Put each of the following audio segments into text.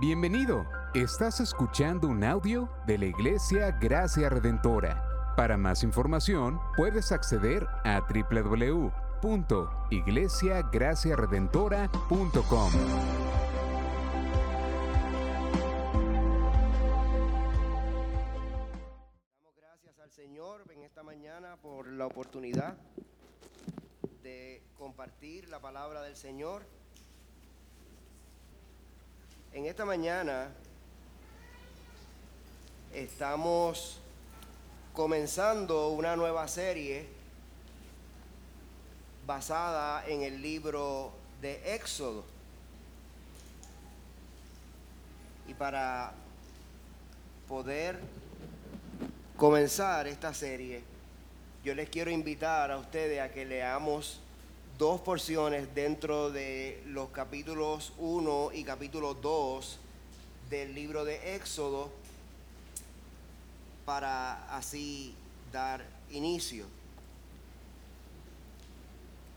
Bienvenido. Estás escuchando un audio de la Iglesia Gracia Redentora. Para más información, puedes acceder a www.iglesiagraciaredentora.com. Damos gracias al Señor en esta mañana por la oportunidad de compartir la palabra del Señor. En esta mañana estamos comenzando una nueva serie basada en el libro de Éxodo. Y para poder comenzar esta serie, yo les quiero invitar a ustedes a que leamos dos porciones dentro de los capítulos 1 y capítulo 2 del libro de Éxodo para así dar inicio.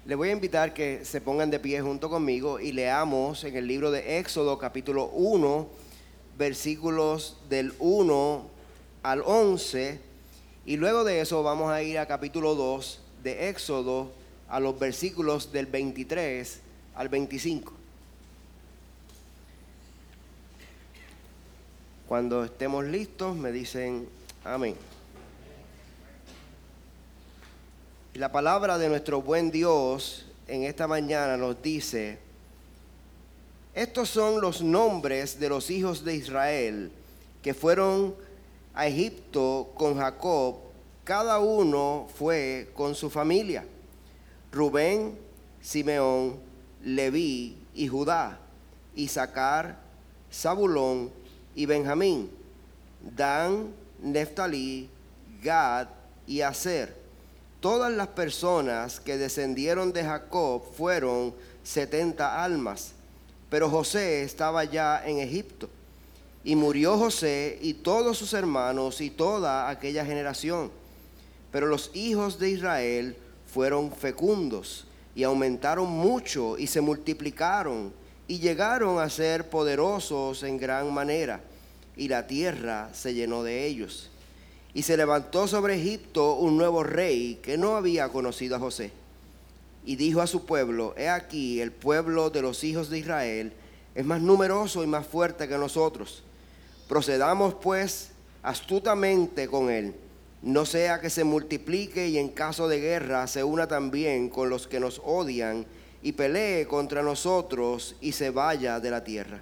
Les voy a invitar que se pongan de pie junto conmigo y leamos en el libro de Éxodo capítulo 1, versículos del 1 al 11, y luego de eso vamos a ir a capítulo 2 de Éxodo a los versículos del 23 al 25. Cuando estemos listos me dicen amén. La palabra de nuestro buen Dios en esta mañana nos dice, estos son los nombres de los hijos de Israel que fueron a Egipto con Jacob, cada uno fue con su familia. Rubén, Simeón, Leví y Judá, Isaacar, Zabulón y Benjamín, Dan, Neftalí, Gad y Aser. Todas las personas que descendieron de Jacob fueron setenta almas, pero José estaba ya en Egipto. Y murió José y todos sus hermanos y toda aquella generación. Pero los hijos de Israel fueron fecundos y aumentaron mucho y se multiplicaron y llegaron a ser poderosos en gran manera y la tierra se llenó de ellos. Y se levantó sobre Egipto un nuevo rey que no había conocido a José. Y dijo a su pueblo, he aquí el pueblo de los hijos de Israel es más numeroso y más fuerte que nosotros. Procedamos pues astutamente con él no sea que se multiplique y en caso de guerra se una también con los que nos odian y pelee contra nosotros y se vaya de la tierra.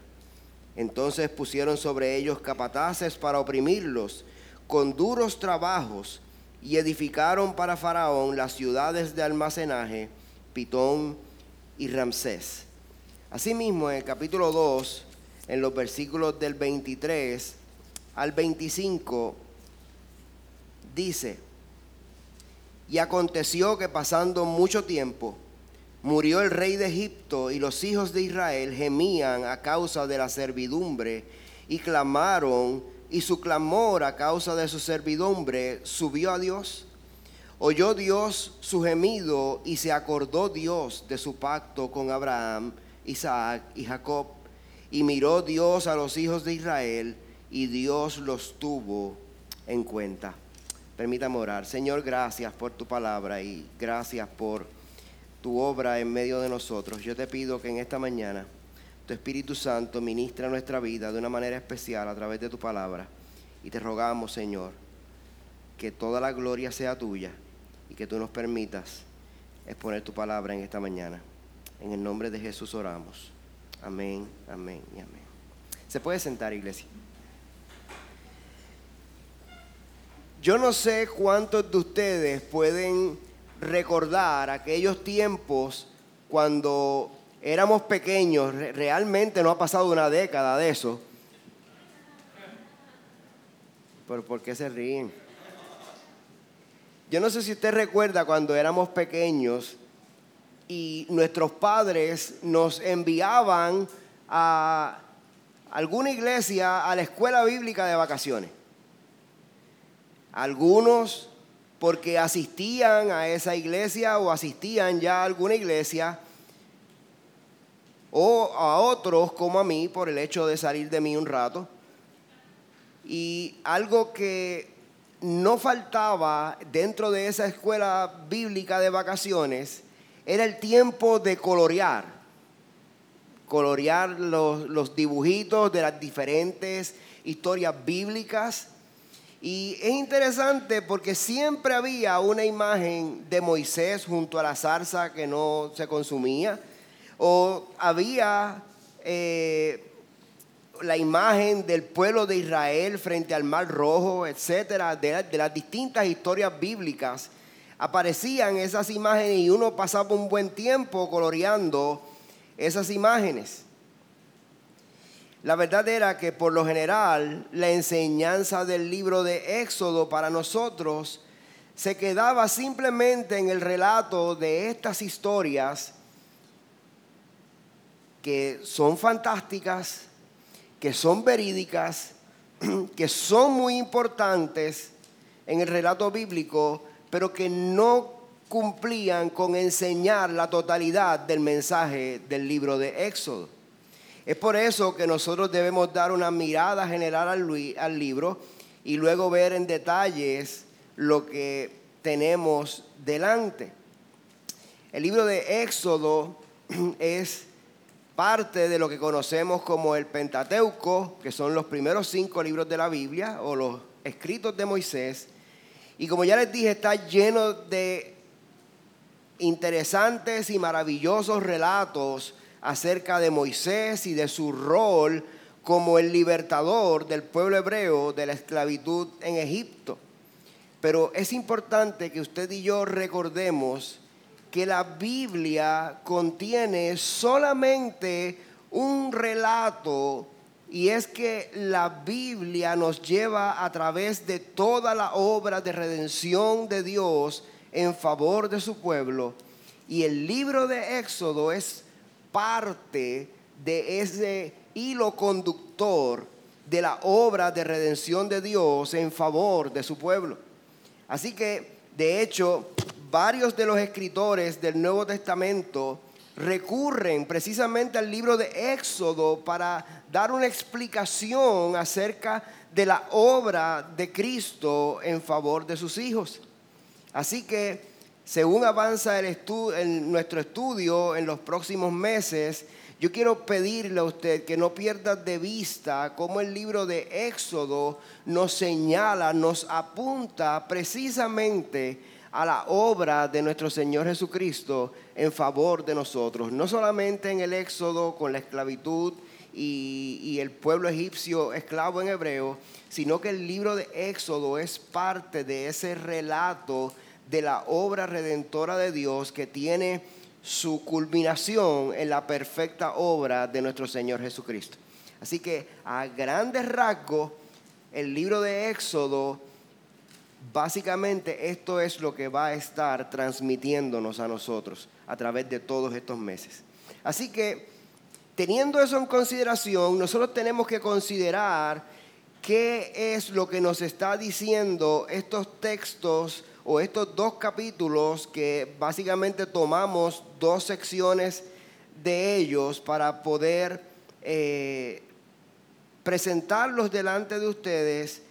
Entonces pusieron sobre ellos capataces para oprimirlos con duros trabajos y edificaron para Faraón las ciudades de almacenaje, Pitón y Ramsés. Asimismo, en el capítulo 2, en los versículos del 23 al 25, dice, y aconteció que pasando mucho tiempo, murió el rey de Egipto y los hijos de Israel gemían a causa de la servidumbre y clamaron y su clamor a causa de su servidumbre subió a Dios. Oyó Dios su gemido y se acordó Dios de su pacto con Abraham, Isaac y Jacob. Y miró Dios a los hijos de Israel y Dios los tuvo en cuenta. Permítame orar. Señor, gracias por tu palabra y gracias por tu obra en medio de nosotros. Yo te pido que en esta mañana tu Espíritu Santo ministra nuestra vida de una manera especial a través de tu palabra. Y te rogamos, Señor, que toda la gloria sea tuya y que tú nos permitas exponer tu palabra en esta mañana. En el nombre de Jesús oramos. Amén, amén y amén. Se puede sentar, iglesia. Yo no sé cuántos de ustedes pueden recordar aquellos tiempos cuando éramos pequeños, realmente no ha pasado una década de eso. ¿Pero por qué se ríen? Yo no sé si usted recuerda cuando éramos pequeños y nuestros padres nos enviaban a alguna iglesia, a la escuela bíblica de vacaciones. Algunos porque asistían a esa iglesia o asistían ya a alguna iglesia, o a otros como a mí por el hecho de salir de mí un rato. Y algo que no faltaba dentro de esa escuela bíblica de vacaciones era el tiempo de colorear. Colorear los, los dibujitos de las diferentes historias bíblicas. Y es interesante porque siempre había una imagen de Moisés junto a la zarza que no se consumía. O había eh, la imagen del pueblo de Israel frente al Mar Rojo, etcétera, de, las distintas historias bíblicas. Aparecían esas imágenes y uno pasaba un buen tiempo coloreando esas imágenes. La verdad era que por lo general la enseñanza del libro de Éxodo para nosotros se quedaba simplemente en el relato de estas historias que son fantásticas, que son verídicas, que son muy importantes en el relato bíblico, pero que no cumplían con enseñar la totalidad del mensaje del libro de Éxodo. Es por eso que nosotros debemos dar una mirada general al, libro y luego ver en detalles lo que tenemos delante. El libro de Éxodo es parte de lo que conocemos como el Pentateuco, que son los primeros cinco libros de la Biblia o los escritos de Moisés. Y como ya les dije, está lleno de interesantes y maravillosos relatos acerca de Moisés y de su rol como el libertador del pueblo hebreo de la esclavitud en Egipto. Pero es importante que usted y yo recordemos que la Biblia contiene solamente un relato y es que la Biblia nos lleva a través de toda la obra de redención de Dios en favor de su pueblo. Y el libro de Éxodo es parte de ese hilo conductor de la obra de redención de Dios en favor de su pueblo. Así que, de hecho, varios de los escritores del Nuevo Testamento recurren precisamente al libro de Éxodo para dar una explicación acerca de la obra de Cristo en favor de sus hijos. Así que, según avanza el nuestro estudio en los próximos meses, yo quiero pedirle a usted que no pierda de vista cómo el libro de Éxodo nos señala, nos apunta precisamente a la obra de nuestro Señor Jesucristo en favor de nosotros. No solamente en el Éxodo con la esclavitud y, el pueblo egipcio esclavo en hebreo, sino que el libro de Éxodo es parte de ese relato de la obra redentora de Dios que tiene su culminación en la perfecta obra de nuestro Señor Jesucristo. Así que a grandes rasgos, el libro de Éxodo Básicamente esto es lo que va a estar transmitiéndonos a nosotros a través de todos estos meses. Así que, teniendo eso en consideración, nosotros tenemos que considerar qué es lo que nos está diciendo estos textos o estos dos capítulos que básicamente tomamos dos secciones de ellos para poder eh, presentarlos delante de ustedes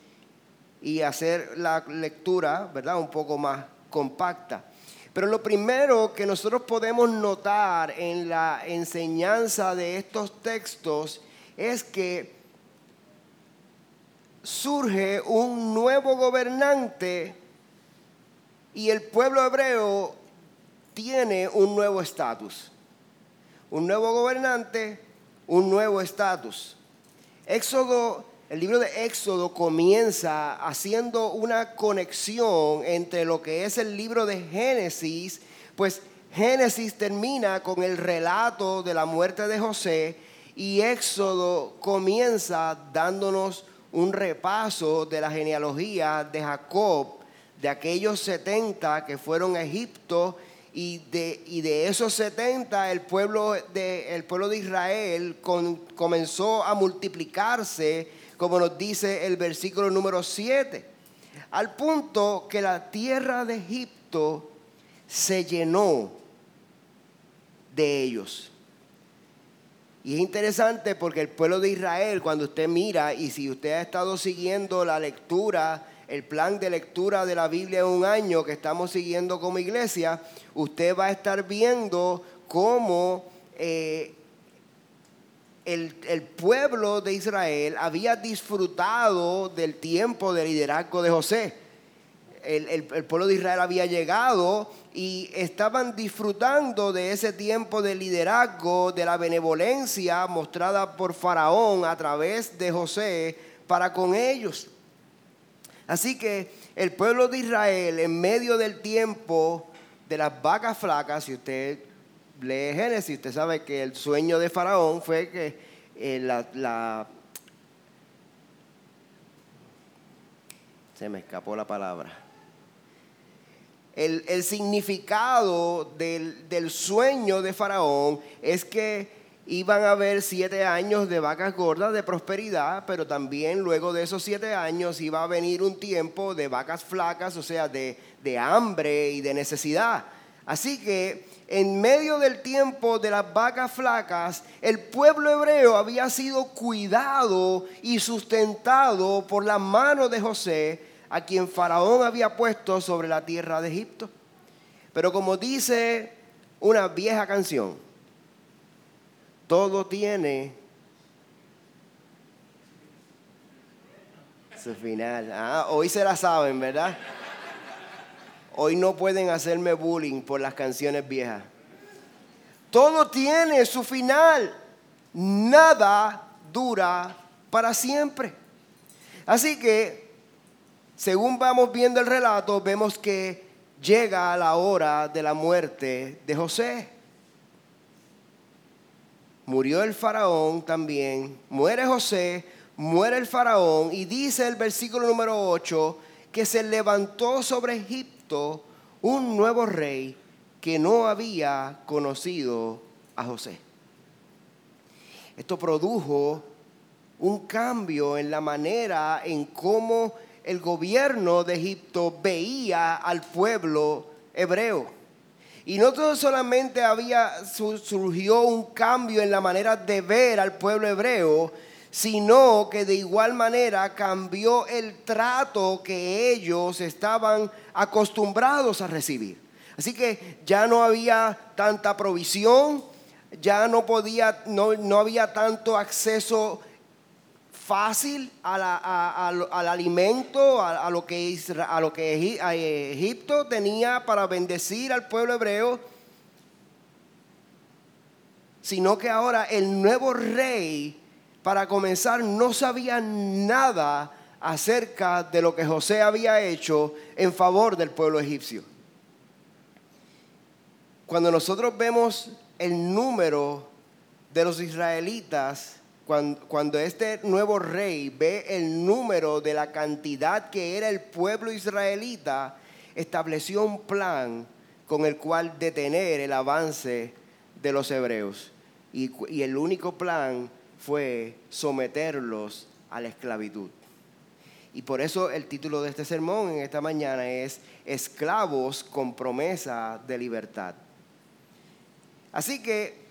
y hacer la lectura, ¿verdad? Un poco más compacta. Pero lo primero que nosotros podemos notar en la enseñanza de estos textos es que surge un nuevo gobernante y el pueblo hebreo tiene un nuevo estatus. Un nuevo gobernante, un nuevo estatus. Éxodo el libro de Éxodo comienza haciendo una conexión entre lo que es el libro de Génesis, pues Génesis termina con el relato de la muerte de José y Éxodo comienza dándonos un repaso de la genealogía de Jacob, de aquellos 70 que fueron a Egipto y de, y de esos 70 el pueblo de, el pueblo de Israel comenzó a multiplicarse como nos dice el versículo número 7, al punto que la tierra de Egipto se llenó de ellos. Y es interesante porque el pueblo de Israel, cuando usted mira, y si usted ha estado siguiendo la lectura, el plan de lectura de la Biblia en un año que estamos siguiendo como iglesia, usted va a estar viendo cómo eh, el, pueblo de Israel había disfrutado del tiempo de liderazgo de José. El, el, pueblo de Israel había llegado y estaban disfrutando de ese tiempo de liderazgo, de la benevolencia mostrada por Faraón a través de José para con ellos. Así que el pueblo de Israel, en medio del tiempo de las vacas flacas, si usted lee Génesis, usted sabe que el sueño de Faraón fue que eh, la, Se me escapó la palabra. El, significado del sueño de Faraón es que iban a haber siete años de vacas gordas de prosperidad, pero también luego de esos siete años iba a venir un tiempo de vacas flacas, o sea, de, de hambre y de necesidad. Así que en medio del tiempo de las vacas flacas, el pueblo hebreo había sido cuidado y sustentado por la mano de José, a quien Faraón había puesto sobre la tierra de Egipto. Pero como dice una vieja canción, todo tiene su final. Ah, hoy se la saben, ¿verdad? Hoy no pueden hacerme bullying por las canciones viejas. Todo tiene su final. Nada dura para siempre. Así que, según vamos viendo el relato, vemos que llega la hora de la muerte de José. Murió el faraón también, muere José, muere el faraón y dice el versículo número 8 que se levantó sobre Egipto un nuevo rey que no había conocido a José. Esto produjo un cambio en la manera en cómo el gobierno de Egipto veía al pueblo hebreo. Y no solamente había surgió un cambio en la manera de ver al pueblo hebreo, sino que de igual manera cambió el trato que ellos estaban acostumbrados a recibir. Así que ya no había tanta provisión, ya no podía, no, no había tanto acceso fácil al alimento, a, lo que, a lo que Egipto tenía para bendecir al pueblo hebreo, sino que ahora el nuevo rey para comenzar, no sabía nada acerca de lo que José había hecho en favor del pueblo egipcio. Cuando nosotros vemos el número de los israelitas, cuando, este nuevo rey ve el número de la cantidad que era el pueblo israelita, estableció un plan con el cual detener el avance de los hebreos. Y, el único plan fue someterlos a la esclavitud. Y por eso el título de este sermón en esta mañana es Esclavos con promesa de libertad. Así que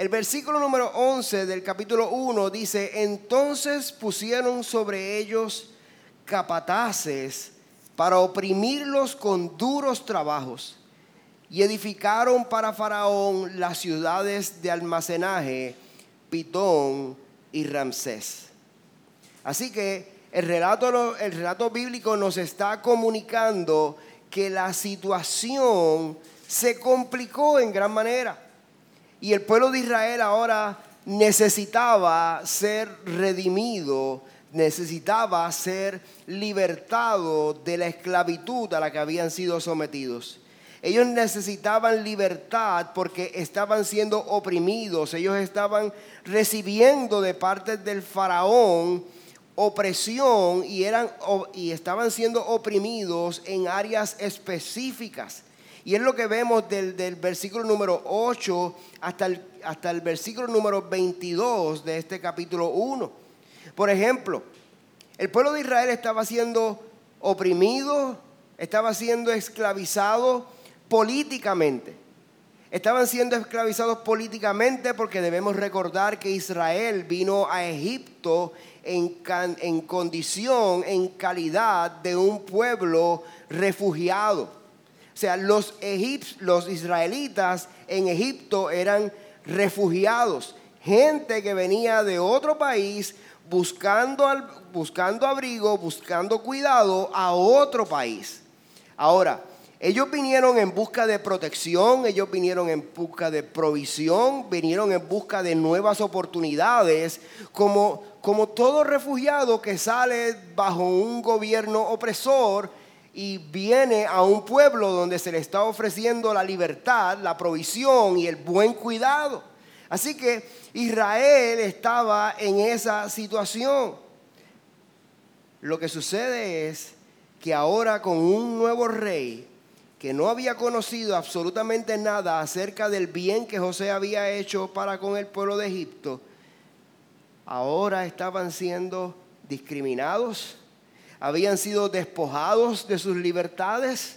el versículo número 11 del capítulo 1 dice, entonces pusieron sobre ellos capataces para oprimirlos con duros trabajos y edificaron para Faraón las ciudades de almacenaje Pitón y Ramsés. Así que el relato, el relato bíblico nos está comunicando que la situación se complicó en gran manera. Y el pueblo de Israel ahora necesitaba ser redimido, necesitaba ser libertado de la esclavitud a la que habían sido sometidos. Ellos necesitaban libertad porque estaban siendo oprimidos, ellos estaban recibiendo de parte del faraón opresión y, eran, y estaban siendo oprimidos en áreas específicas. Y es lo que vemos del, versículo número 8 hasta el, hasta el versículo número 22 de este capítulo 1. Por ejemplo, el pueblo de Israel estaba siendo oprimido, estaba siendo esclavizado políticamente. estaban siendo esclavizados políticamente porque debemos recordar que Israel vino a Egipto en, en condición, en calidad de un pueblo refugiado. O sea, los, los israelitas en Egipto eran refugiados, gente que venía de otro país buscando, buscando abrigo, buscando cuidado a otro país. Ahora, ellos vinieron en busca de protección, ellos vinieron en busca de provisión, vinieron en busca de nuevas oportunidades, como, como todo refugiado que sale bajo un gobierno opresor y viene a un pueblo donde se le está ofreciendo la libertad, la provisión y el buen cuidado. Así que Israel estaba en esa situación. Lo que sucede es que ahora con un nuevo rey que no había conocido absolutamente nada acerca del bien que José había hecho para con el pueblo de Egipto, ahora estaban siendo discriminados, habían sido despojados de sus libertades,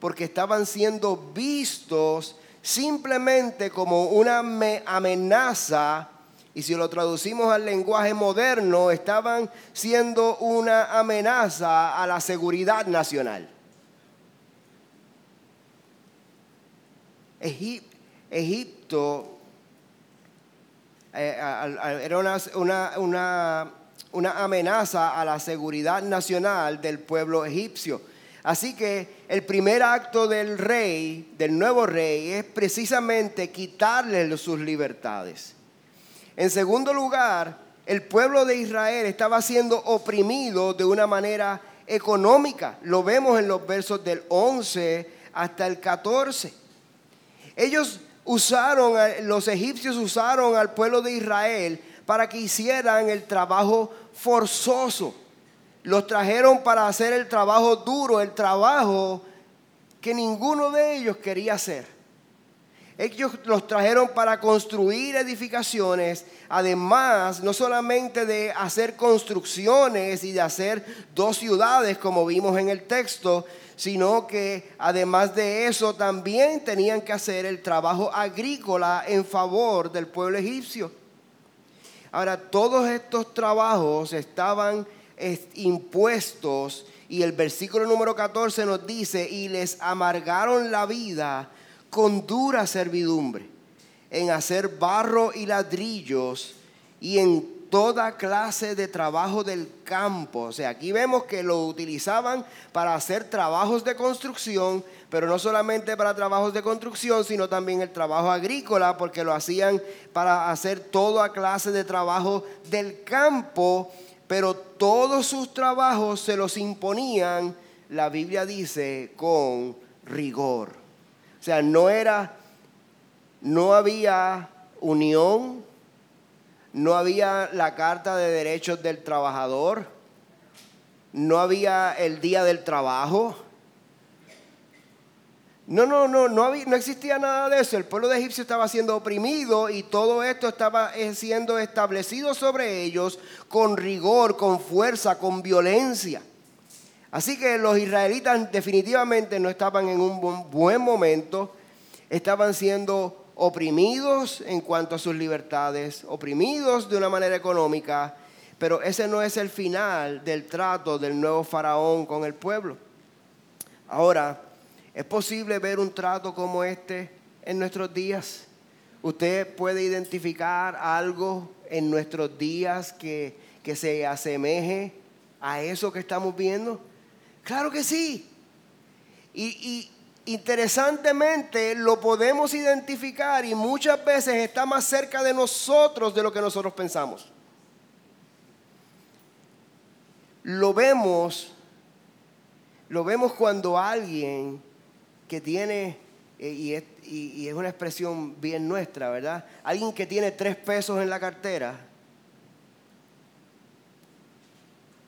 porque estaban siendo vistos simplemente como una amenaza, y si lo traducimos al lenguaje moderno, estaban siendo una amenaza a la seguridad nacional. Egipto eh, era una, una amenaza a la seguridad nacional del pueblo egipcio. Así que el primer acto del rey, del nuevo rey, es precisamente quitarle sus libertades. En segundo lugar, el pueblo de Israel estaba siendo oprimido de una manera económica. Lo vemos en los versos del 11 hasta el 14. Ellos usaron, los egipcios usaron al pueblo de Israel para que hicieran el trabajo forzoso los trajeron para hacer el trabajo duro, el trabajo que ninguno de ellos quería hacer. Ellos los trajeron para construir edificaciones, además no solamente de hacer construcciones y de hacer dos ciudades como vimos en el texto, sino que además de eso también tenían que hacer el trabajo agrícola en favor del pueblo egipcio. Ahora, todos estos trabajos estaban impuestos. Y el versículo número 14 nos dice, y les amargaron la vida con dura servidumbre, en hacer barro y ladrillos y en toda clase de trabajo del campo. O sea, aquí vemos que lo utilizaban para hacer trabajos de construcción, pero no solamente para trabajos de construcción, sino también el trabajo agrícola, porque lo hacían para hacer toda clase de trabajo del campo pero todos sus trabajos se los imponían, la Biblia dice, con rigor. O sea, no era, no había unión, no había la Carta de Derechos del Trabajador, no había el Día del Trabajo no, no, no, no, había, no existía nada de eso. El pueblo de Egipcio estaba siendo oprimido y todo esto estaba eh, siendo establecido sobre ellos con rigor, con fuerza, con violencia. Así que los israelitas definitivamente no estaban en un buen momento, estaban siendo oprimidos en cuanto a sus libertades, oprimidos de una manera económica, pero ese no es el final del trato del nuevo faraón con el pueblo. Ahora, ¿Es posible ver un trato como este en nuestros días? ¿Usted puede identificar algo en nuestros días que, se asemeje a eso que estamos viendo? Claro que sí. Y, y interesantemente lo podemos identificar y muchas veces está más cerca de nosotros de lo que nosotros pensamos. Lo vemos, lo vemos cuando alguien que tiene, eh, y, es, y, es, una expresión bien nuestra, ¿verdad? Alguien que tiene tres pesos en la cartera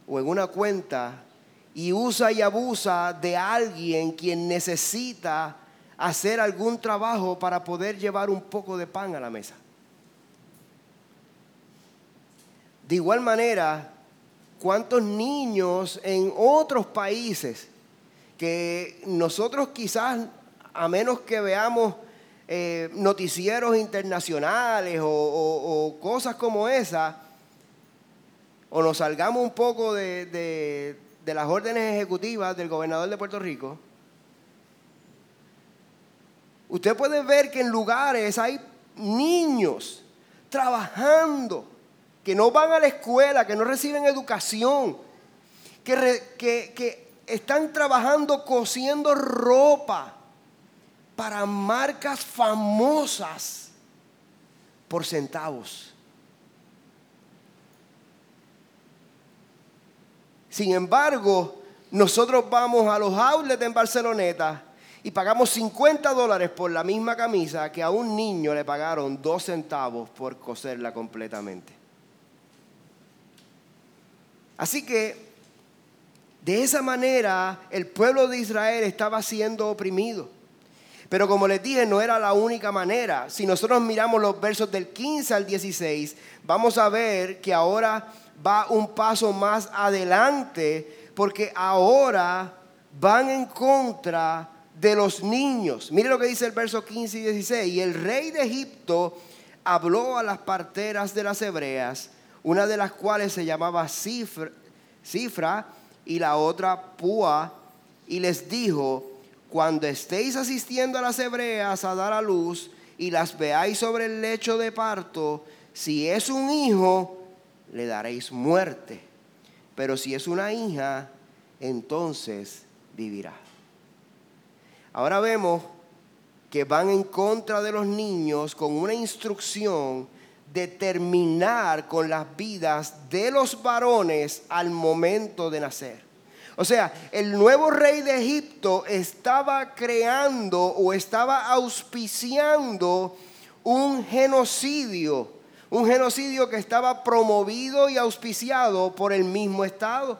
o en una cuenta y usa y abusa de alguien quien necesita hacer algún trabajo para poder llevar un poco de pan a la mesa. De igual manera, ¿cuántos niños en otros países que nosotros quizás, a menos que veamos eh, noticieros internacionales o, cosas como esa, o nos salgamos un poco de las órdenes ejecutivas del gobernador de Puerto Rico, usted puede ver que en lugares hay niños trabajando, que no van a la escuela, que no reciben educación, que, que están trabajando cosiendo ropa para marcas famosas por centavos. Sin embargo, nosotros vamos a los outlets en Barceloneta y pagamos 50 dólares por la misma camisa que a un niño le pagaron dos centavos por coserla completamente. Así que de esa manera el pueblo de Israel estaba siendo oprimido. Pero como les dije, no era la única manera. Si nosotros miramos los versos del 15 al 16, vamos a ver que ahora va un paso más adelante, porque ahora van en contra de los niños. Mire lo que dice el verso 15 y 16. Y el rey de Egipto habló a las parteras de las hebreas, una de las cuales se llamaba Cifra, y la otra Púa, y les dijo, cuando estéis asistiendo a las hebreas a dar a luz y las veáis sobre el lecho de parto, si es un hijo, le daréis muerte. Pero si es una hija, entonces vivirá. Ahora vemos que van en contra de los niños con una instrucción de terminar con las vidas de los varones al momento de nacer. O sea, el nuevo rey de Egipto estaba creando o estaba auspiciando un genocidio, un genocidio que estaba promovido y auspiciado por el mismo Estado.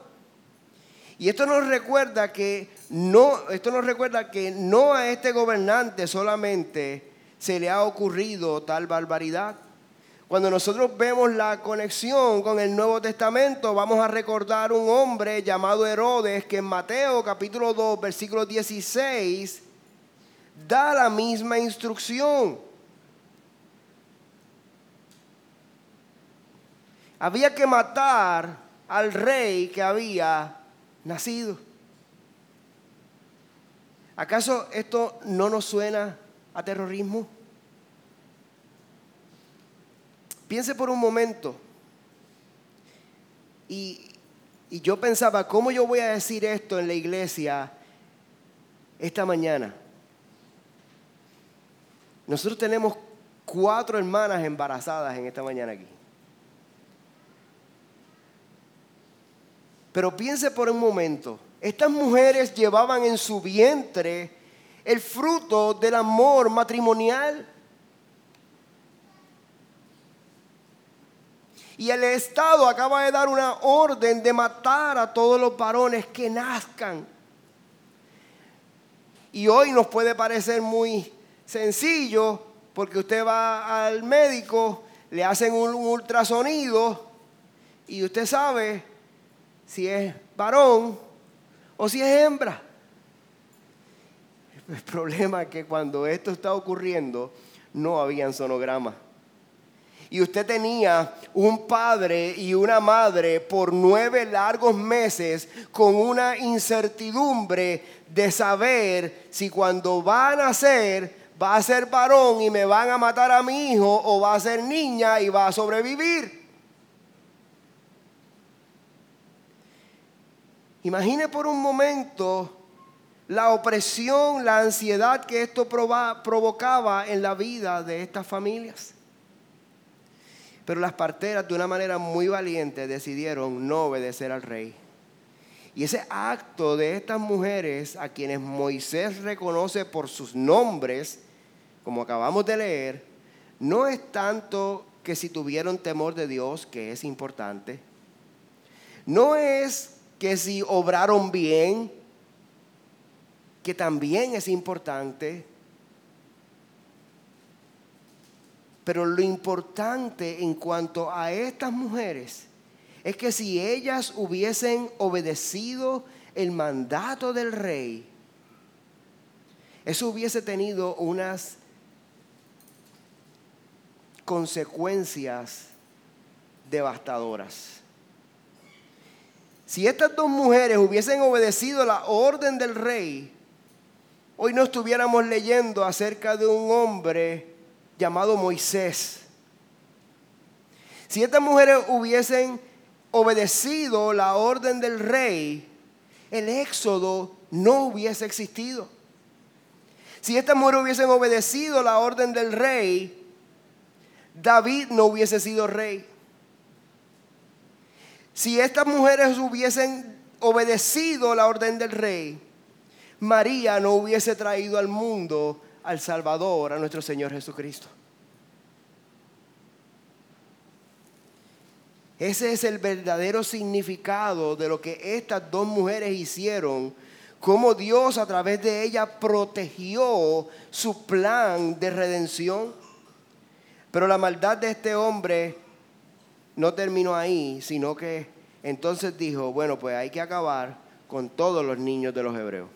Y esto nos recuerda que no, esto nos recuerda que no a este gobernante solamente se le ha ocurrido tal barbaridad. Cuando nosotros vemos la conexión con el Nuevo Testamento, vamos a recordar un hombre llamado Herodes que en Mateo capítulo 2, versículo 16, da la misma instrucción. Había que matar al rey que había nacido. ¿Acaso esto no nos suena a terrorismo? Piense por un momento. Y, yo pensaba, ¿cómo yo voy a decir esto en la iglesia esta mañana? Nosotros tenemos cuatro hermanas embarazadas en esta mañana aquí. Pero piense por un momento, estas mujeres llevaban en su vientre el fruto del amor matrimonial. Y el Estado acaba de dar una orden de matar a todos los varones que nazcan. Y hoy nos puede parecer muy sencillo porque usted va al médico, le hacen un ultrasonido y usted sabe si es varón o si es hembra. El problema es que cuando esto está ocurriendo no había sonograma y usted tenía un padre y una madre por nueve largos meses con una incertidumbre de saber si cuando va a nacer va a ser varón y me van a matar a mi hijo o va a ser niña y va a sobrevivir. Imagine por un momento la opresión, la ansiedad que esto provocaba en la vida de estas familias. Pero las parteras de una manera muy valiente decidieron no obedecer al rey. Y ese acto de estas mujeres a quienes Moisés reconoce por sus nombres, como acabamos de leer, no es tanto que si tuvieron temor de Dios, que es importante, no es que si obraron bien, que también es importante, Pero lo importante en cuanto a estas mujeres es que si ellas hubiesen obedecido el mandato del rey, eso hubiese tenido unas consecuencias devastadoras. Si estas dos mujeres hubiesen obedecido la orden del rey, hoy no estuviéramos leyendo acerca de un hombre llamado Moisés. Si estas mujeres hubiesen obedecido la orden del rey, el éxodo no hubiese existido. Si estas mujeres hubiesen obedecido la orden del rey, David no hubiese sido rey. Si estas mujeres hubiesen obedecido la orden del rey, María no hubiese traído al mundo al Salvador, a nuestro Señor Jesucristo. Ese es el verdadero significado de lo que estas dos mujeres hicieron, cómo Dios a través de ellas protegió su plan de redención. Pero la maldad de este hombre no terminó ahí, sino que entonces dijo, bueno, pues hay que acabar con todos los niños de los hebreos.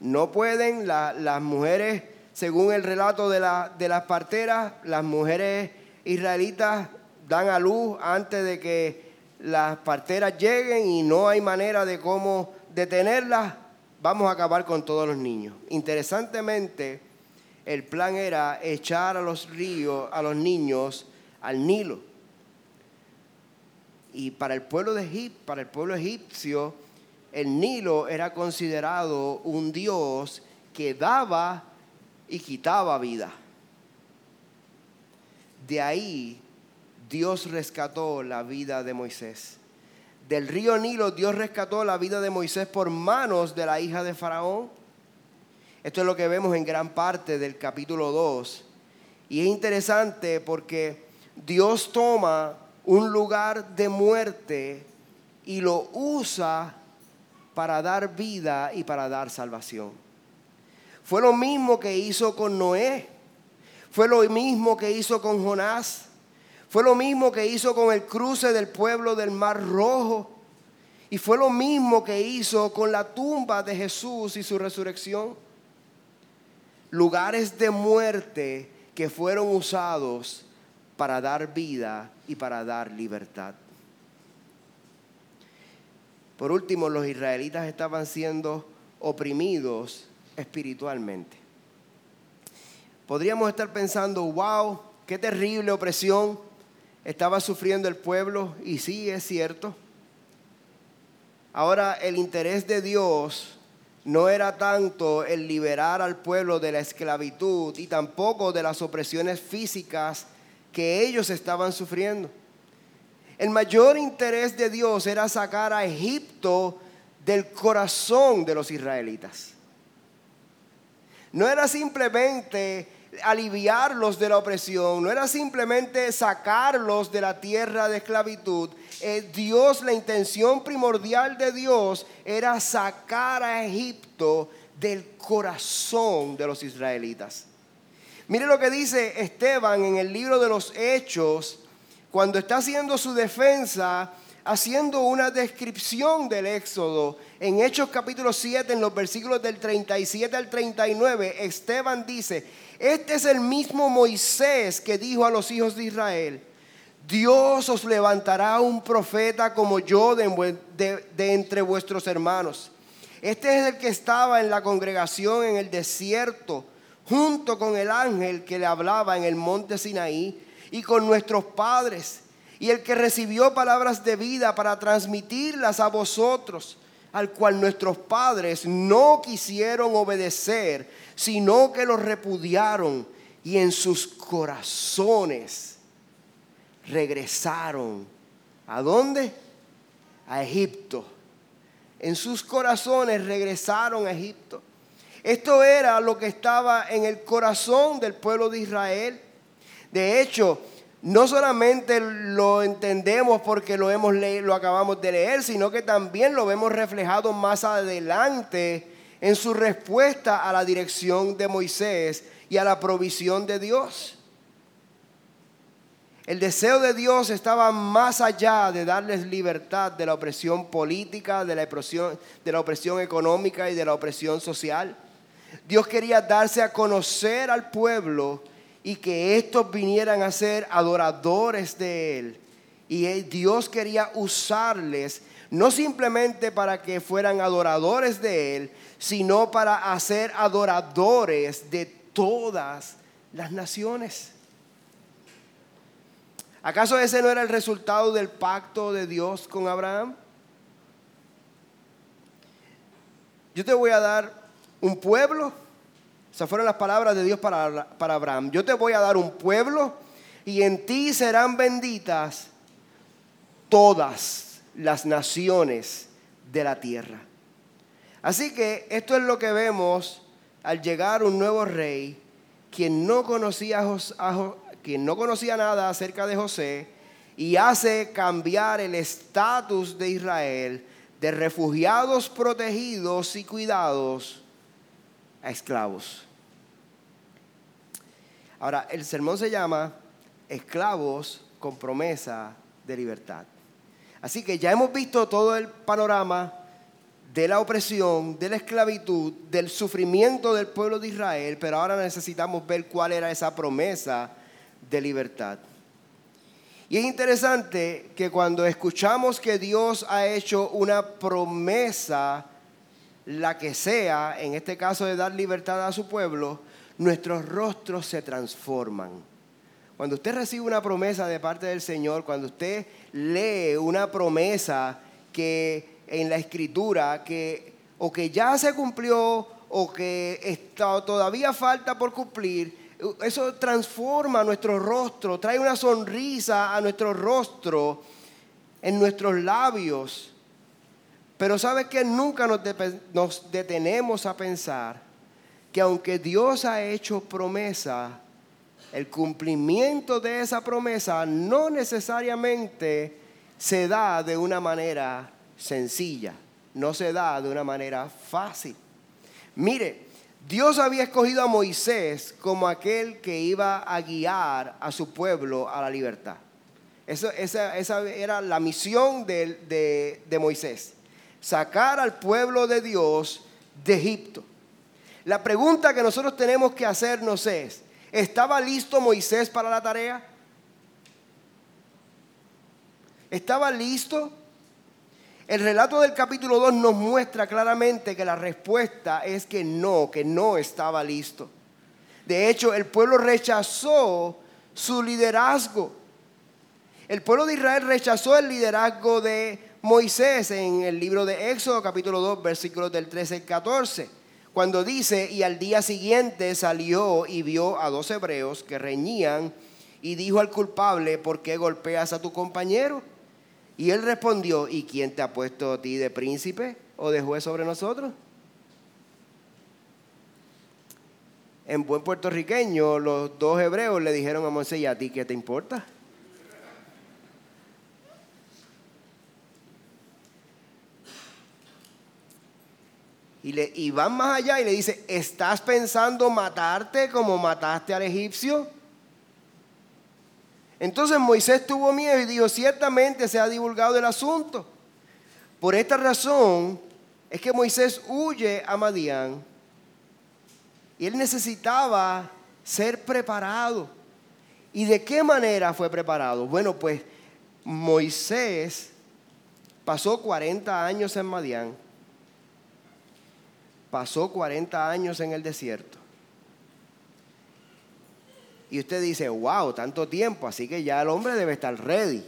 No pueden las mujeres, según el relato de, de las parteras, las mujeres israelitas dan a luz antes de que las parteras lleguen y no hay manera de cómo detenerlas, vamos a acabar con todos los niños. Interesantemente, el plan era echar a los ríos, a los niños al Nilo. Y para el pueblo de Egipto, para el pueblo egipcio, el Nilo era considerado un dios que daba y quitaba vida. De ahí Dios rescató la vida de Moisés. Del río Nilo Dios rescató la vida de Moisés por manos de la hija de Faraón. Esto es lo que vemos en gran parte del capítulo 2. Y es interesante porque Dios toma un lugar de muerte y lo usa para dar vida y para dar salvación. Fue lo mismo que hizo con Noé. Fue lo mismo que hizo con Jonás. Fue lo mismo que hizo con el cruce del pueblo del Mar Rojo. Y fue lo mismo que hizo con la tumba de Jesús y su resurrección. Lugares de muerte que fueron usados para dar vida y para dar libertad. Por último, los israelitas estaban siendo oprimidos espiritualmente. Podríamos estar pensando, wow, qué terrible opresión estaba sufriendo el pueblo y sí es cierto. Ahora el interés de Dios no era tanto el liberar al pueblo de la esclavitud y tampoco de las opresiones físicas que ellos estaban sufriendo. El mayor interés de Dios era sacar a Egipto del corazón de los israelitas. No era simplemente aliviarlos de la opresión, no era simplemente sacarlos de la tierra de esclavitud. Eh, Dios, la intención primordial de Dios era sacar a Egipto del corazón de los israelitas. Mire lo que dice Esteban en el libro de los Hechos, cuando está haciendo su defensa, haciendo una descripción del Éxodo. En Hechos capítulo 7, en los versículos del 37 al 39, Esteban dice, este es el mismo Moisés que dijo a los hijos de Israel, Dios os levantará un profeta como yo de, entre vuestros hermanos. Este es el que estaba en la congregación en el desierto, junto con el ángel que le hablaba en el monte Sinaí y con nuestros padres, y el que recibió palabras de vida para transmitirlas a vosotros, al cual nuestros padres no quisieron obedecer sino que los repudiaron y en sus corazones regresaron. ¿A dónde? A Egipto. En sus corazones regresaron a Egipto. Esto era lo que estaba en el corazón del pueblo de Israel. De hecho, no solamente lo entendemos porque lo hemos lo acabamos de leer, sino que también lo vemos reflejado más adelante en su respuesta a la dirección de Moisés y a la provisión de Dios. El deseo de Dios estaba más allá de darles libertad de la opresión política, de la opresión, de la opresión económica y de la opresión social. Dios quería darse a conocer al pueblo y que estos vinieran a ser adoradores de Él. Y Dios quería usarles no simplemente para que fueran adoradores de Él, sino para hacer adoradores de todas las naciones. ¿Acaso ese no era el resultado del pacto de Dios con Abraham? Yo te voy a dar un pueblo. Esas fueron las palabras de Dios para, para Abraham. Yo te voy a dar un pueblo y en ti serán benditas todas las naciones de la tierra. Así que esto es lo que vemos al llegar un nuevo rey, quien no conocía, a, quien no conocía nada acerca de José, y hace cambiar el estatus de Israel de refugiados protegidos y cuidados a esclavos. Ahora, el sermón se llama Esclavos con promesa de libertad. Así que ya hemos visto todo el panorama de la opresión, de la esclavitud, del sufrimiento del pueblo de Israel, pero ahora necesitamos ver cuál era esa promesa de libertad. Y es interesante que cuando escuchamos que Dios ha hecho una promesa, la que sea, en este caso de dar libertad a su pueblo, nuestros rostros se transforman. Cuando usted recibe una promesa de parte del Señor, cuando usted lee una promesa que en la escritura que o que ya se cumplió o que está, todavía falta por cumplir, eso transforma nuestro rostro, trae una sonrisa a nuestro rostro, en nuestros labios. Pero ¿sabe que nunca nos, detenemos a pensar que aunque Dios ha hecho promesa, el cumplimiento de esa promesa no necesariamente se da de una manera sencilla, no se da de una manera fácil. Mire, Dios había escogido a Moisés como aquel que iba a guiar a su pueblo a la libertad. esa, era la misión de Moisés, sacar al pueblo de Dios de Egipto. La pregunta que nosotros tenemos que hacernos es, ¿estaba listo Moisés para la tarea? ¿Estaba listo? El relato del capítulo 2 nos muestra claramente que la respuesta es que no, que no estaba listo. De hecho, el pueblo rechazó su liderazgo. El pueblo de Israel rechazó el liderazgo de Moisés en el libro de Éxodo capítulo 2 versículos del 13 al 14, cuando dice, y al día siguiente salió y vio a dos hebreos que reñían y dijo al culpable, ¿por qué golpeas a tu compañero? Y él respondió, ¿y quién te ha puesto a ti de príncipe o de juez sobre nosotros? En buen puertorriqueño, los dos hebreos le dijeron a Moisés, ¿y a ti qué te importa? Y, le, y van más allá y le dice, ¿estás pensando matarte como mataste al egipcio? Entonces Moisés tuvo miedo y dijo, ciertamente se ha divulgado el asunto. Por esta razón es que Moisés huye a Madián y él necesitaba ser preparado. ¿Y de qué manera fue preparado? Bueno, pues Moisés pasó 40 años en Madián, pasó 40 años en el desierto y usted dice, wow, tanto tiempo, así que ya el hombre debe estar ready.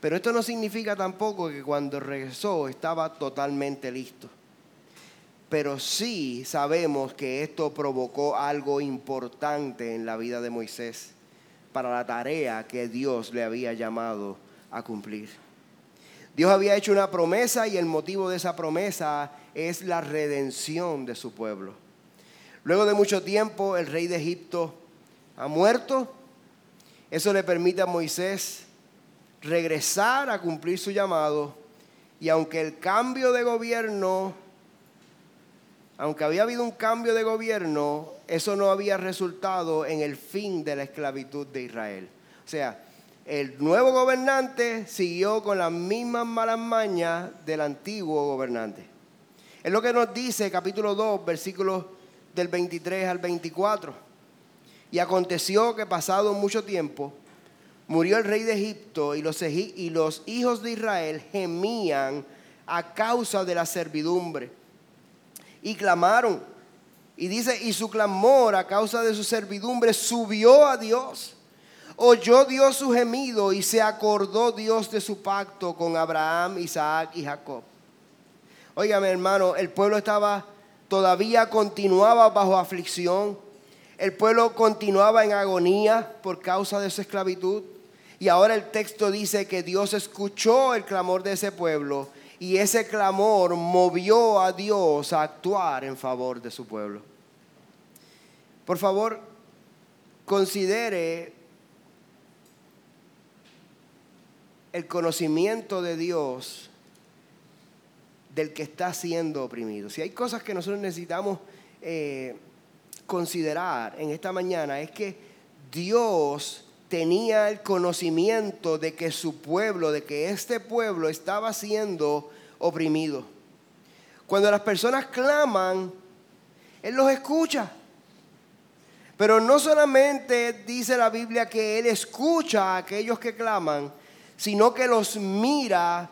Pero esto no significa tampoco que cuando regresó estaba totalmente listo. Pero sí sabemos que esto provocó algo importante en la vida de Moisés para la tarea que Dios le había llamado a cumplir. Dios había hecho una promesa y el motivo de esa promesa es la redención de su pueblo. Luego de mucho tiempo, el rey de Egipto ha muerto. Eso le permite a Moisés regresar a cumplir su llamado. Y aunque el cambio de gobierno, aunque había habido un cambio de gobierno, eso no había resultado en el fin de la esclavitud de Israel. O sea, el nuevo gobernante siguió con las mismas malas mañas del antiguo gobernante. Es lo que nos dice capítulo 2, versículos del 23 al 24. Y aconteció que pasado mucho tiempo, murió el rey de Egipto y los, y los hijos de Israel gemían a causa de la servidumbre. Y clamaron. Y dice, y su clamor a causa de su servidumbre subió a Dios. Oyó Dios su gemido y se acordó Dios de su pacto con Abraham, Isaac y Jacob. Óigame hermano, el pueblo estaba todavía continuaba bajo aflicción. El pueblo continuaba en agonía por causa de su esclavitud. Y ahora el texto dice que Dios escuchó el clamor de ese pueblo y ese clamor movió a Dios a actuar en favor de su pueblo. Por favor, considere el conocimiento de Dios del que está siendo oprimido. Si hay cosas que nosotros necesitamos eh, considerar en esta mañana es que Dios tenía el conocimiento de que su pueblo, de que este pueblo estaba siendo oprimido. Cuando las personas claman, Él los escucha. Pero no solamente dice la Biblia que Él escucha a aquellos que claman, sino que los mira,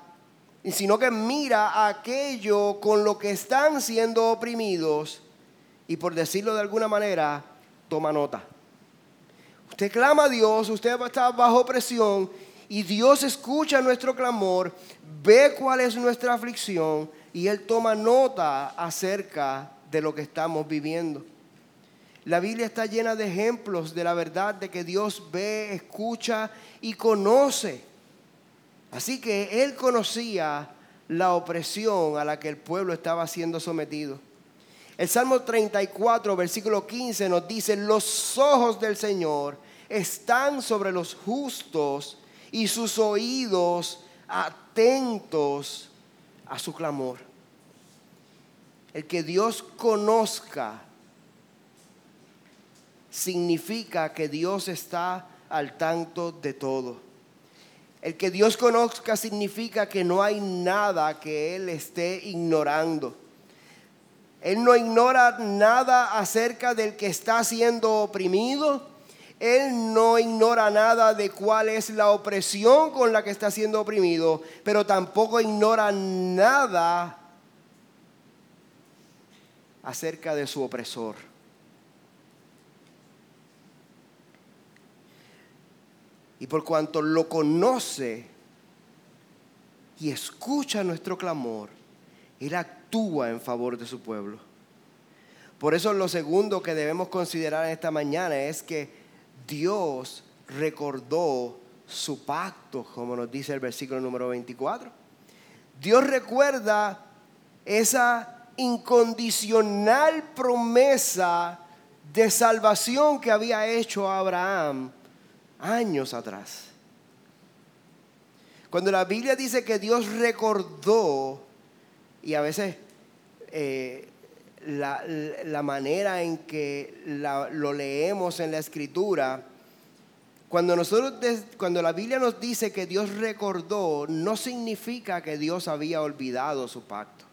sino que mira aquello con lo que están siendo oprimidos y por decirlo de alguna manera, toma nota. Usted clama a Dios, usted está bajo presión y Dios escucha nuestro clamor, ve cuál es nuestra aflicción y Él toma nota acerca de lo que estamos viviendo. La Biblia está llena de ejemplos de la verdad de que Dios ve, escucha y conoce. Así que él conocía la opresión a la que el pueblo estaba siendo sometido. El Salmo 34, versículo 15 nos dice, los ojos del Señor están sobre los justos y sus oídos atentos a su clamor. El que Dios conozca significa que Dios está al tanto de todo. El que Dios conozca significa que no hay nada que Él esté ignorando. Él no ignora nada acerca del que está siendo oprimido. Él no ignora nada de cuál es la opresión con la que está siendo oprimido, pero tampoco ignora nada acerca de su opresor. Y por cuanto lo conoce y escucha nuestro clamor, Él actúa en favor de su pueblo. Por eso lo segundo que debemos considerar en esta mañana es que Dios recordó su pacto, como nos dice el versículo número 24. Dios recuerda esa incondicional promesa de salvación que había hecho a Abraham años atrás. Cuando la Biblia dice que Dios recordó, y a veces eh, la, manera en que lo leemos en la escritura, cuando, nosotros, cuando la Biblia nos dice que Dios recordó, no significa que Dios había olvidado su pacto.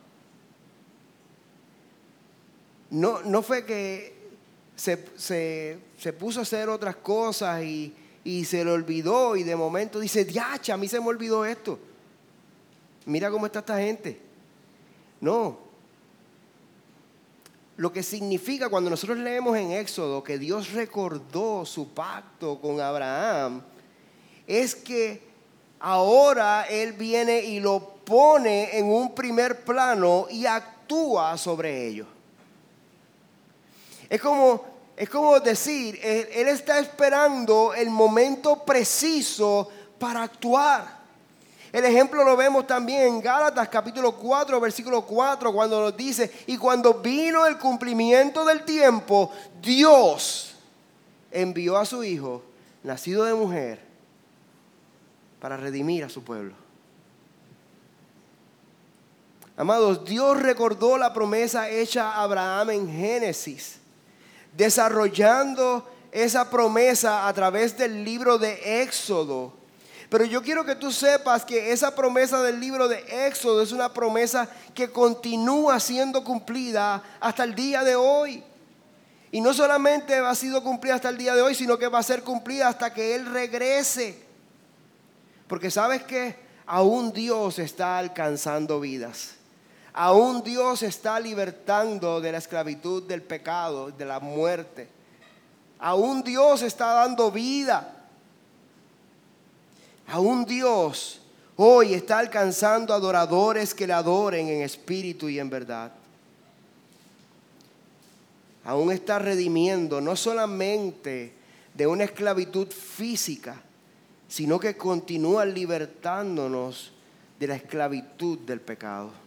No, no fue que se, se puso a hacer otras cosas y, y se le olvidó y de momento dice, diacha, a mí se me olvidó esto. Mira cómo está esta gente. No. Lo que significa cuando nosotros leemos en Éxodo que Dios recordó su pacto con Abraham, es que ahora Él viene y lo pone en un primer plano y actúa sobre ello. Es como es como decir, él, está esperando el momento preciso para actuar. El ejemplo lo vemos también en Gálatas capítulo 4, versículo 4, cuando nos dice, y cuando vino el cumplimiento del tiempo, Dios envió a su Hijo, nacido de mujer, para redimir a su pueblo. Amados, Dios recordó la promesa hecha a Abraham en Génesis desarrollando esa promesa a través del libro de Éxodo. Pero yo quiero que tú sepas que esa promesa del libro de Éxodo es una promesa que continúa siendo cumplida hasta el día de hoy. Y no solamente ha sido cumplida hasta el día de hoy, sino que va a ser cumplida hasta que Él regrese. Porque sabes que aún Dios está alcanzando vidas. Aún Dios está libertando de la esclavitud, del pecado, de la muerte. Aún Dios está dando vida. Aún Dios hoy está alcanzando adoradores que le adoren en espíritu y en verdad. Aún está redimiendo no solamente de una esclavitud física, sino que continúa libertándonos de la esclavitud del pecado.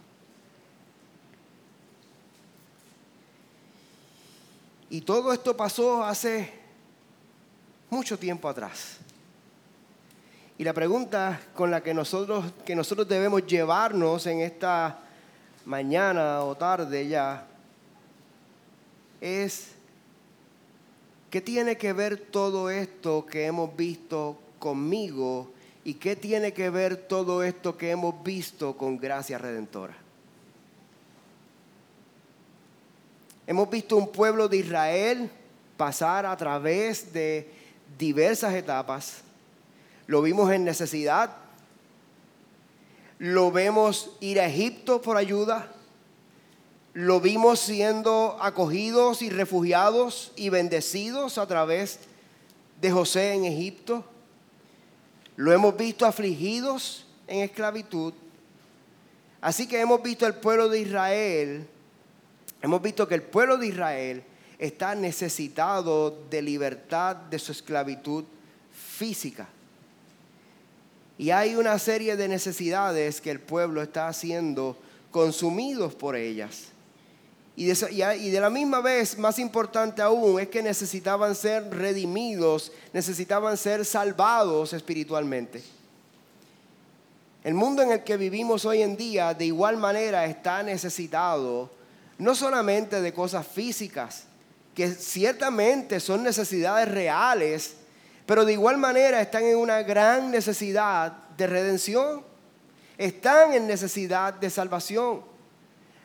Y todo esto pasó hace mucho tiempo atrás. Y la pregunta con la que nosotros, que nosotros debemos llevarnos en esta mañana o tarde ya es, ¿qué tiene que ver todo esto que hemos visto conmigo y qué tiene que ver todo esto que hemos visto con gracia redentora? Hemos visto un pueblo de Israel pasar a través de diversas etapas lo vimos en necesidad. Lo vemos ir a Egipto por ayuda. Lo vimos siendo acogidos y refugiados y bendecidos a través de José en Egipto. Lo hemos visto afligidos en esclavitud. Así que hemos visto el pueblo de Israel, hemos visto que el pueblo de Israel está necesitado de libertad de su esclavitud física. Y hay una serie de necesidades que el pueblo está haciendo consumidos por ellas. Y de, la misma vez, más importante aún, es que necesitaban ser redimidos, necesitaban ser salvados espiritualmente. El mundo en el que vivimos hoy en día de igual manera está necesitado no solamente de cosas físicas, que ciertamente son necesidades reales, pero de igual manera están en una gran necesidad de redención. Están en necesidad de salvación.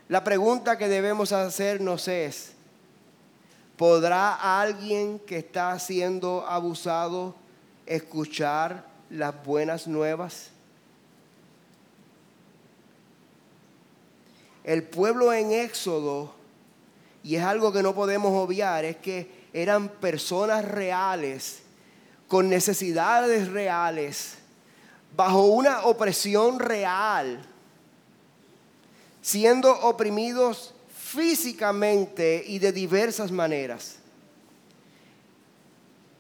La pregunta que debemos hacernos es, ¿podrá alguien que está siendo abusado escuchar las buenas nuevas? El pueblo en Éxodo, y es algo que no podemos obviar, es que eran personas reales con necesidades reales, bajo una opresión real, siendo oprimidos físicamente y de diversas maneras.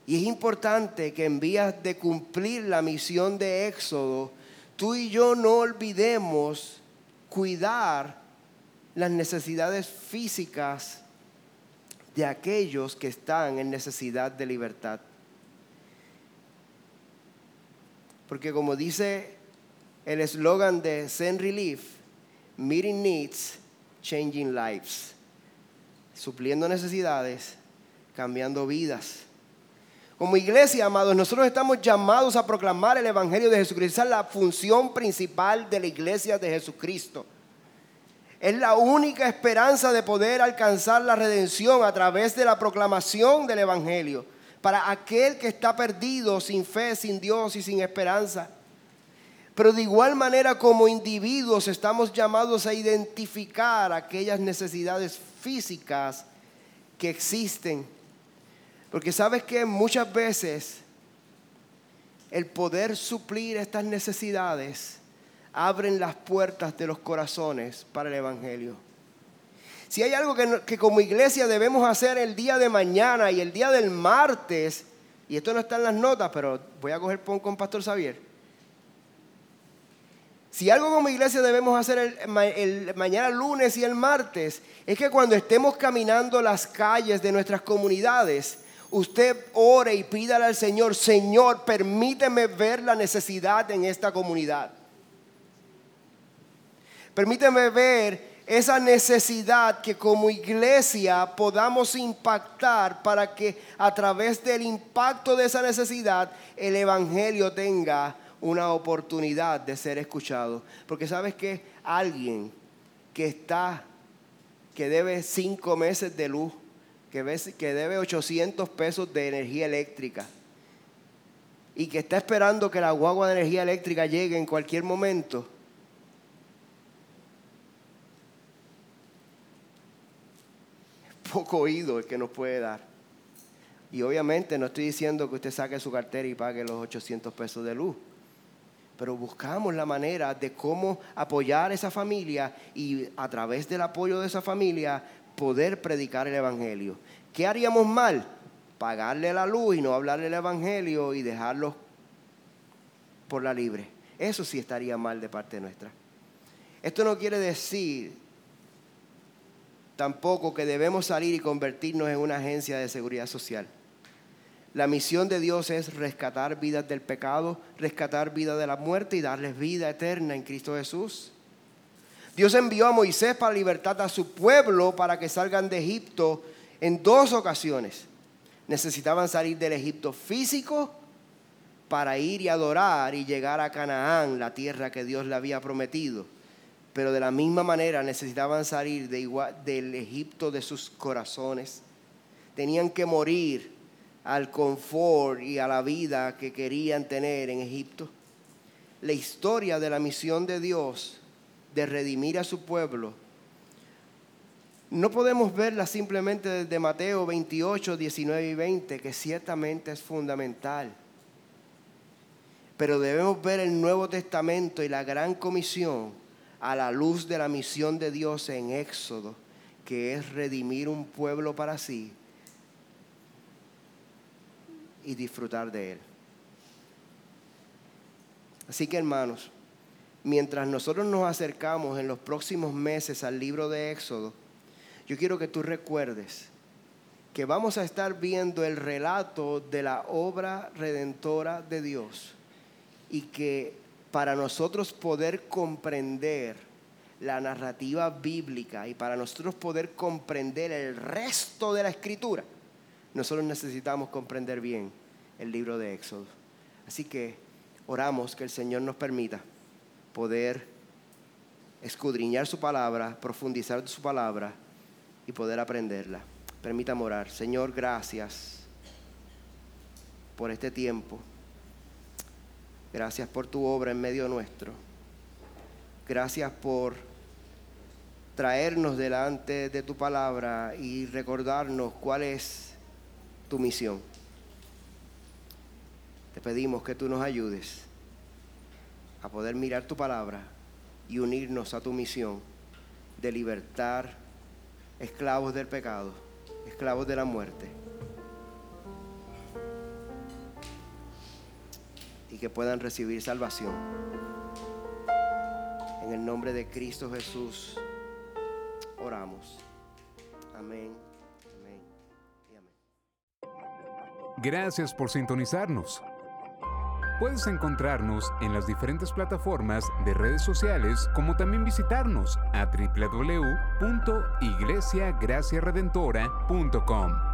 Y es importante que en vías de cumplir la misión de Éxodo, tú y yo no olvidemos cuidar las necesidades físicas de aquellos que están en necesidad de libertad. Porque como dice el eslogan de Zen Relief, Meeting Needs, Changing Lives. Supliendo necesidades, cambiando vidas. Como iglesia, amados, nosotros estamos llamados a proclamar el Evangelio de Jesucristo. Esa es la función principal de la iglesia de Jesucristo. Es la única esperanza de poder alcanzar la redención a través de la proclamación del Evangelio para aquel que está perdido, sin fe, sin Dios y sin esperanza. Pero de igual manera como individuos estamos llamados a identificar aquellas necesidades físicas que existen. Porque sabes que muchas veces el poder suplir estas necesidades abren las puertas de los corazones para el Evangelio. Si hay algo que, como iglesia debemos hacer el día de mañana y el día del martes, y esto no está en las notas, pero voy a coger pon con Pastor Xavier. Si algo como iglesia debemos hacer el, el, mañana lunes y el martes, es que cuando estemos caminando las calles de nuestras comunidades, usted ore y pídale al Señor, Señor, permíteme ver la necesidad en esta comunidad. Permíteme ver esa necesidad que como iglesia podamos impactar para que a través del impacto de esa necesidad el Evangelio tenga una oportunidad de ser escuchado. Porque sabes que alguien que está, que debe cinco meses de luz, que, debe 800 pesos de energía eléctrica y que está esperando que la guagua de energía eléctrica llegue en cualquier momento, poco oído el que nos puede dar. Y obviamente no estoy diciendo que usted saque su cartera y pague los 800 pesos de luz, pero buscamos la manera de cómo apoyar a esa familia y a través del apoyo de esa familia poder predicar el Evangelio. ¿Qué haríamos mal? Pagarle la luz y no hablarle el Evangelio y dejarlos por la libre. Eso sí estaría mal de parte nuestra. Esto no quiere decir tampoco que debemos salir y convertirnos en una agencia de seguridad social. La misión de Dios es rescatar vidas del pecado, rescatar vidas de la muerte y darles vida eterna en Cristo Jesús. Dios envió a Moisés para libertar a su pueblo para que salgan de Egipto en dos ocasiones. Necesitaban salir del Egipto físico para ir y adorar y llegar a Canaán, la tierra que Dios le había prometido. Pero de la misma manera necesitaban salir del Egipto de sus corazones. Tenían que morir al confort y a la vida que querían tener en Egipto. La historia de la misión de Dios de redimir a su pueblo, no podemos verla simplemente desde Mateo 28, 19 y 20, que ciertamente es fundamental. Pero debemos ver el Nuevo Testamento y la gran comisión a la luz de la misión de Dios en Éxodo, que es redimir un pueblo para sí y disfrutar de él. Así que hermanos, mientras nosotros nos acercamos en los próximos meses al libro de Éxodo, yo quiero que tú recuerdes que vamos a estar viendo el relato de la obra redentora de Dios y que para nosotros poder comprender la narrativa bíblica y para nosotros poder comprender el resto de la escritura, nosotros necesitamos comprender bien el libro de Éxodo. Así que oramos que el Señor nos permita poder escudriñar su palabra, profundizar su palabra y poder aprenderla. Permítame orar. Señor, gracias por este tiempo. Gracias por tu obra en medio nuestro. Gracias por traernos delante de tu palabra y recordarnos cuál es tu misión. Te pedimos que tú nos ayudes a poder mirar tu palabra y unirnos a tu misión de libertar esclavos del pecado, esclavos de la muerte. Y que puedan recibir salvación. En el nombre de Cristo Jesús oramos. Amén. Amén. Y amén. Gracias por sintonizarnos. Puedes encontrarnos en las diferentes plataformas de redes sociales, como también visitarnos a www.iglesiagraciaredentora.com.